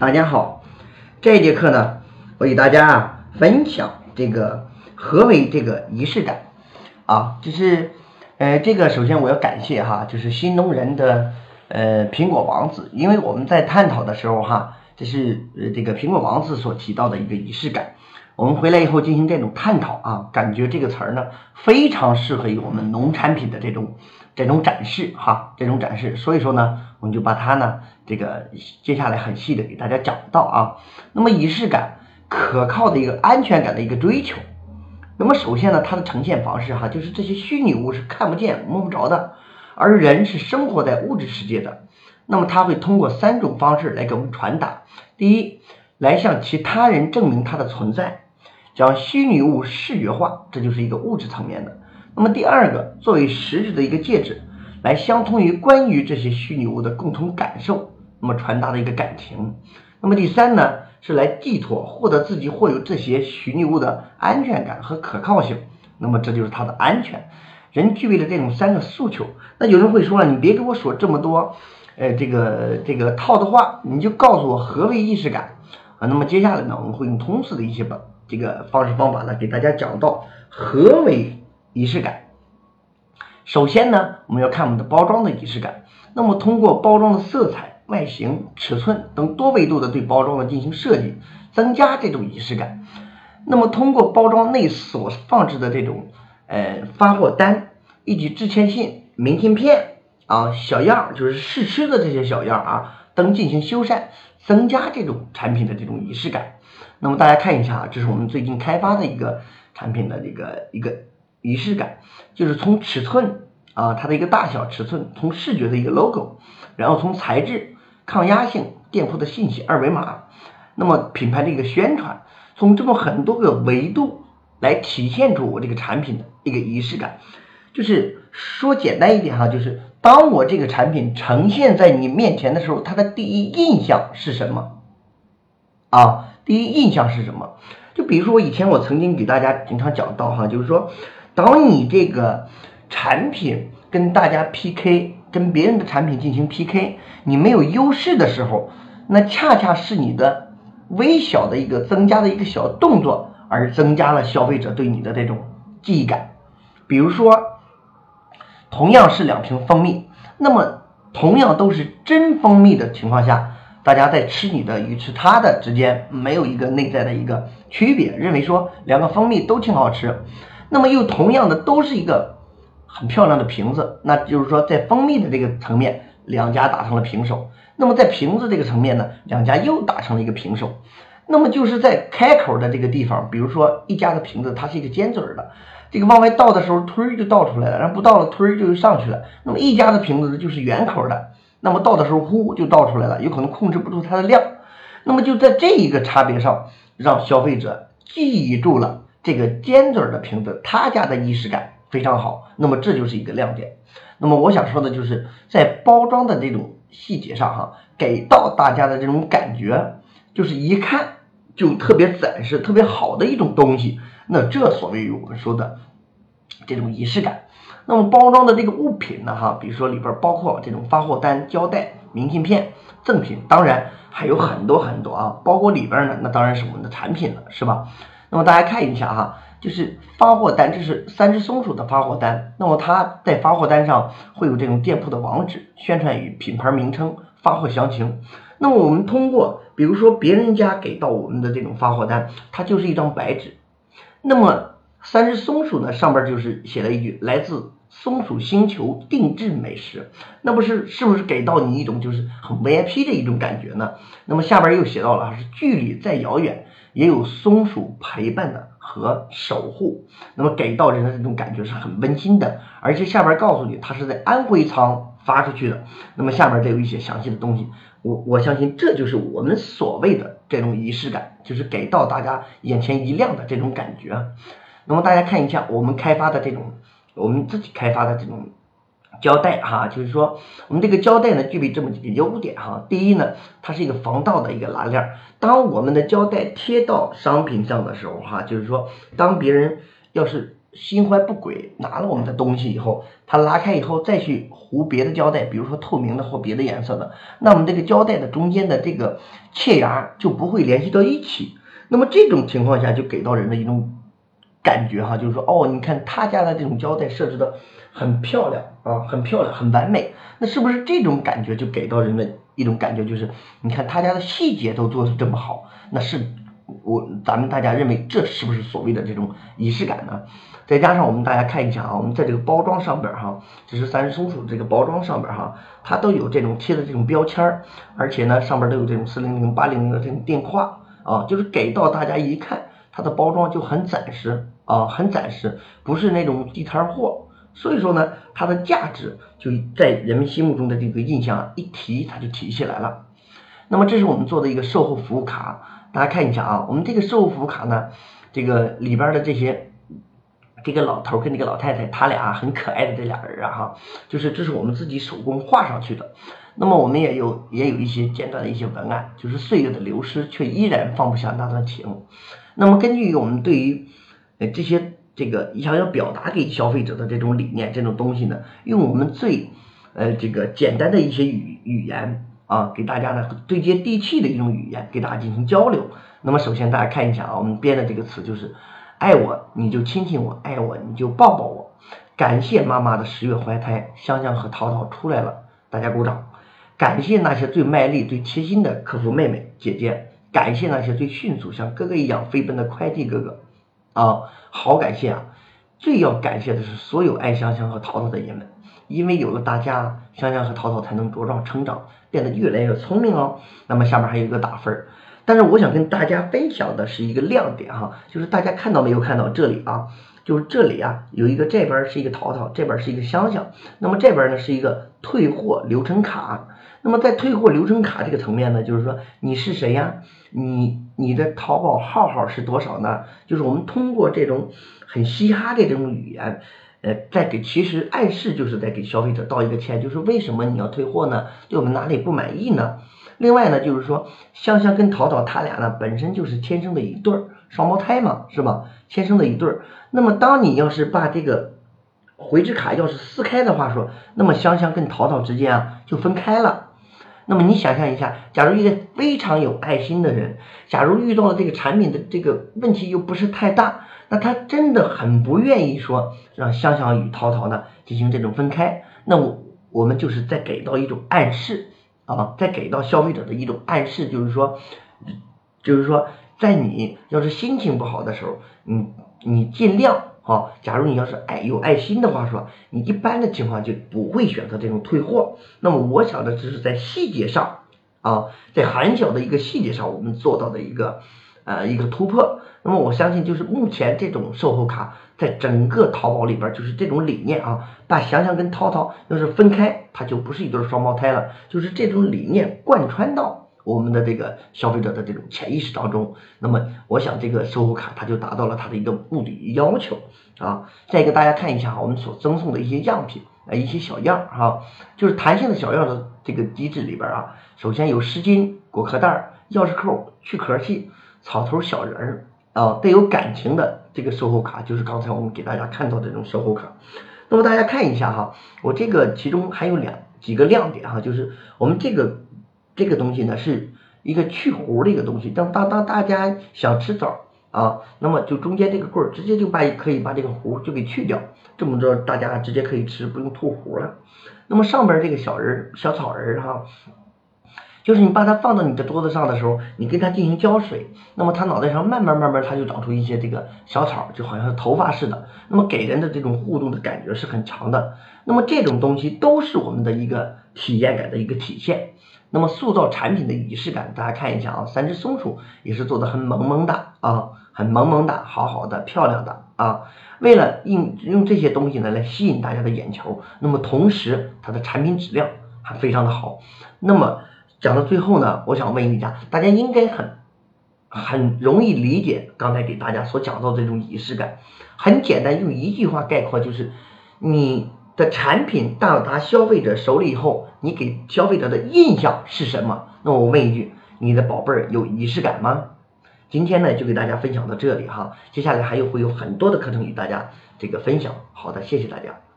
大家好，这节课呢，我给大家啊分享这个何为这个仪式感。啊，就是呃这个首先我要感谢哈，就是新农人的呃苹果王子，因为我们在探讨的时候哈，这是呃这个苹果王子所提到的一个仪式感。我们回来以后进行这种探讨啊，感觉这个词儿呢非常适合于我们农产品的这种这种展示哈，这种展示。所以说呢，我们就把它呢这个接下来很细的给大家讲到啊。那么仪式感可靠的一个安全感的一个追求。那么首先呢，它的呈现方式哈，就是这些虚拟物是看不见摸不着的，而人是生活在物质世界的。那么它会通过三种方式来给我们传达：第一，来向其他人证明它的存在。将虚拟物视觉化，这就是一个物质层面的。那么第二个，作为实质的一个介质，来相通于关于这些虚拟物的共同感受，那么传达的一个感情。那么第三呢，是来寄托获得自己或有这些虚拟物的安全感和可靠性。那么这就是它的安全。人具备了这种三个诉求。那有人会说了，你别给我说这么多，呃，这个这个套的话，你就告诉我何为意识感啊？那么接下来呢，我们会用通俗的一些吧。这个方式方法呢，给大家讲到何为仪式感。首先呢，我们要看我们的包装的仪式感。那么通过包装的色彩、外形、尺寸等多维度的对包装的进行设计，增加这种仪式感。那么通过包装内所放置的这种呃发货单以及致歉信、明信片啊小样，就是试吃的这些小样啊等进行修缮，增加这种产品的这种仪式感。那么大家看一下啊，这是我们最近开发的一个产品的这个一个仪式感，就是从尺寸啊，它的一个大小尺寸，从视觉的一个 logo，然后从材质、抗压性、店铺的信息、二维码，那么品牌的一个宣传，从这么很多个维度来体现出我这个产品的一个仪式感。就是说简单一点哈，就是当我这个产品呈现在你面前的时候，它的第一印象是什么啊？第一印象是什么？就比如说我以前我曾经给大家经常讲到哈，就是说，当你这个产品跟大家 PK，跟别人的产品进行 PK，你没有优势的时候，那恰恰是你的微小的一个增加的一个小动作，而增加了消费者对你的这种记忆感。比如说，同样是两瓶蜂蜜，那么同样都是真蜂蜜的情况下。大家在吃你的与吃它的之间没有一个内在的一个区别，认为说两个蜂蜜都挺好吃，那么又同样的都是一个很漂亮的瓶子，那就是说在蜂蜜的这个层面，两家打成了平手，那么在瓶子这个层面呢，两家又打成了一个平手，那么就是在开口的这个地方，比如说一家的瓶子它是一个尖嘴的，这个往外倒的时候推就倒出来了，然后不倒了推就上去了，那么一家的瓶子就是圆口的。那么倒的时候，呼就倒出来了，有可能控制不住它的量。那么就在这一个差别上，让消费者记住了这个尖嘴的瓶子，他家的仪式感非常好。那么这就是一个亮点。那么我想说的就是在包装的这种细节上，哈，给到大家的这种感觉，就是一看就特别展示、特别好的一种东西。那这所谓我们说的这种仪式感。那么包装的这个物品呢，哈，比如说里边包括这种发货单、胶带、明信片、赠品，当然还有很多很多啊，包括里边呢，那当然是我们的产品了，是吧？那么大家看一下哈，就是发货单，这是三只松鼠的发货单，那么它在发货单上会有这种店铺的网址、宣传语、品牌名称、发货详情。那么我们通过，比如说别人家给到我们的这种发货单，它就是一张白纸，那么三只松鼠呢，上边就是写了一句来自。松鼠星球定制美食，那不是是不是给到你一种就是很 VIP 的一种感觉呢？那么下边又写到了是距离再遥远，也有松鼠陪伴的和守护，那么给到人的这种感觉是很温馨的。而且下边告诉你，它是在安徽仓发出去的。那么下边再有一些详细的东西，我我相信这就是我们所谓的这种仪式感，就是给到大家眼前一亮的这种感觉。那么大家看一下我们开发的这种。我们自己开发的这种胶带哈，就是说我们这个胶带呢具备这么几个优点哈。第一呢，它是一个防盗的一个拉链。当我们的胶带贴到商品上的时候哈，就是说当别人要是心怀不轨，拿了我们的东西以后，他拉开以后再去糊别的胶带，比如说透明的或别的颜色的，那我们这个胶带的中间的这个切牙就不会联系到一起。那么这种情况下就给到人的一种感觉哈，就是说哦，你看他家的这种胶带设置的很漂亮啊，很漂亮，很完美。那是不是这种感觉就给到人的一种感觉，就是你看他家的细节都做的这么好，那是我咱们大家认为这是不是所谓的这种仪式感呢？再加上我们大家看一下啊，我们在这个包装上边哈，这是三只松鼠这个包装上边哈，它都有这种贴的这种标签儿，而且呢上边都有这种四零零八零零的这种电话啊，就是给到大家一看，它的包装就很展示啊，很展示，不是那种地摊货，所以说呢，它的价值就在人们心目中的这个印象一提，它就提起来了。那么这是我们做的一个售后服务卡，大家看一下啊，我们这个售后服务卡呢，这个里边的这些。这个老头跟这个老太太，他俩很可爱的这俩人啊哈，就是这是我们自己手工画上去的。那么我们也有也有一些简短的一些文案，就是岁月的流失却依然放不下那段情。那么根据我们对于呃这些这个想要表达给消费者的这种理念这种东西呢，用我们最呃这个简单的一些语语言啊，给大家呢最接地气的一种语言给大家进行交流。那么首先大家看一下啊，我们编的这个词就是。爱我你就亲亲我，爱我你就抱抱我。感谢妈妈的十月怀胎，香香和淘淘出来了，大家鼓掌。感谢那些最卖力、最贴心的客服妹妹姐姐，感谢那些最迅速像哥哥一样飞奔的快递哥哥啊，好感谢啊！最要感谢的是所有爱香香和淘淘的人们，因为有了大家，香香和淘淘才能茁壮成长，变得越来越聪明哦。那么下面还有一个打分儿。但是我想跟大家分享的是一个亮点哈，就是大家看到没有看到这里啊？就是这里啊有一个这边是一个淘淘，这边是一个香香，那么这边呢是一个退货流程卡。那么在退货流程卡这个层面呢，就是说你是谁呀？你你的淘宝号号是多少呢？就是我们通过这种很嘻哈的这种语言，呃，在给其实暗示就是在给消费者道一个歉，就是为什么你要退货呢？对我们哪里不满意呢？另外呢，就是说香香跟淘淘他俩呢本身就是天生的一对儿双胞胎嘛，是吧？天生的一对儿。那么当你要是把这个回执卡要是撕开的话说，那么香香跟淘淘之间啊就分开了。那么你想象一下，假如一个非常有爱心的人，假如遇到了这个产品的这个问题又不是太大，那他真的很不愿意说让香香与淘淘呢进行这种分开。那我我们就是在给到一种暗示。啊，再给到消费者的一种暗示，就是说，就是说，在你要是心情不好的时候，你你尽量啊，假如你要是爱有爱心的话，说你一般的情况就不会选择这种退货。那么我想的只是在细节上啊，在很小的一个细节上，我们做到的一个呃一个突破。那么我相信，就是目前这种售后卡。在整个淘宝里边，就是这种理念啊，把想想跟涛涛要是分开，它就不是一对双胞胎了。就是这种理念贯穿到我们的这个消费者的这种潜意识当中。那么，我想这个售后卡它就达到了它的一个目的要求啊。再给大家看一下我们所赠送的一些样品啊，一些小样哈，就是弹性的小样的这个机制里边啊，首先有湿巾、果壳袋、钥匙扣、去壳器、草头小人儿。啊，带有感情的这个售后卡，就是刚才我们给大家看到的这种售后卡。那么大家看一下哈，我这个其中还有两几个亮点哈，就是我们这个这个东西呢是一个去核的一个东西。当当当大家想吃枣啊，那么就中间这个棍儿直接就把可以把这个核就给去掉，这么着大家直接可以吃，不用吐核了。那么上边这个小人小草人哈。就是你把它放到你的桌子上的时候，你给它进行浇水，那么它脑袋上慢慢慢慢它就长出一些这个小草，就好像头发似的，那么给人的这种互动的感觉是很强的。那么这种东西都是我们的一个体验感的一个体现。那么塑造产品的仪式感，大家看一下啊，三只松鼠也是做的很萌萌的啊，很萌萌的，好好的，漂亮的啊。为了用用这些东西呢来吸引大家的眼球，那么同时它的产品质量还非常的好，那么。讲到最后呢，我想问一下，大家应该很很容易理解刚才给大家所讲到这种仪式感，很简单，用一句话概括就是，你的产品到达消费者手里以后，你给消费者的印象是什么？那我问一句，你的宝贝儿有仪式感吗？今天呢就给大家分享到这里哈，接下来还有会有很多的课程与大家这个分享。好的，谢谢大家。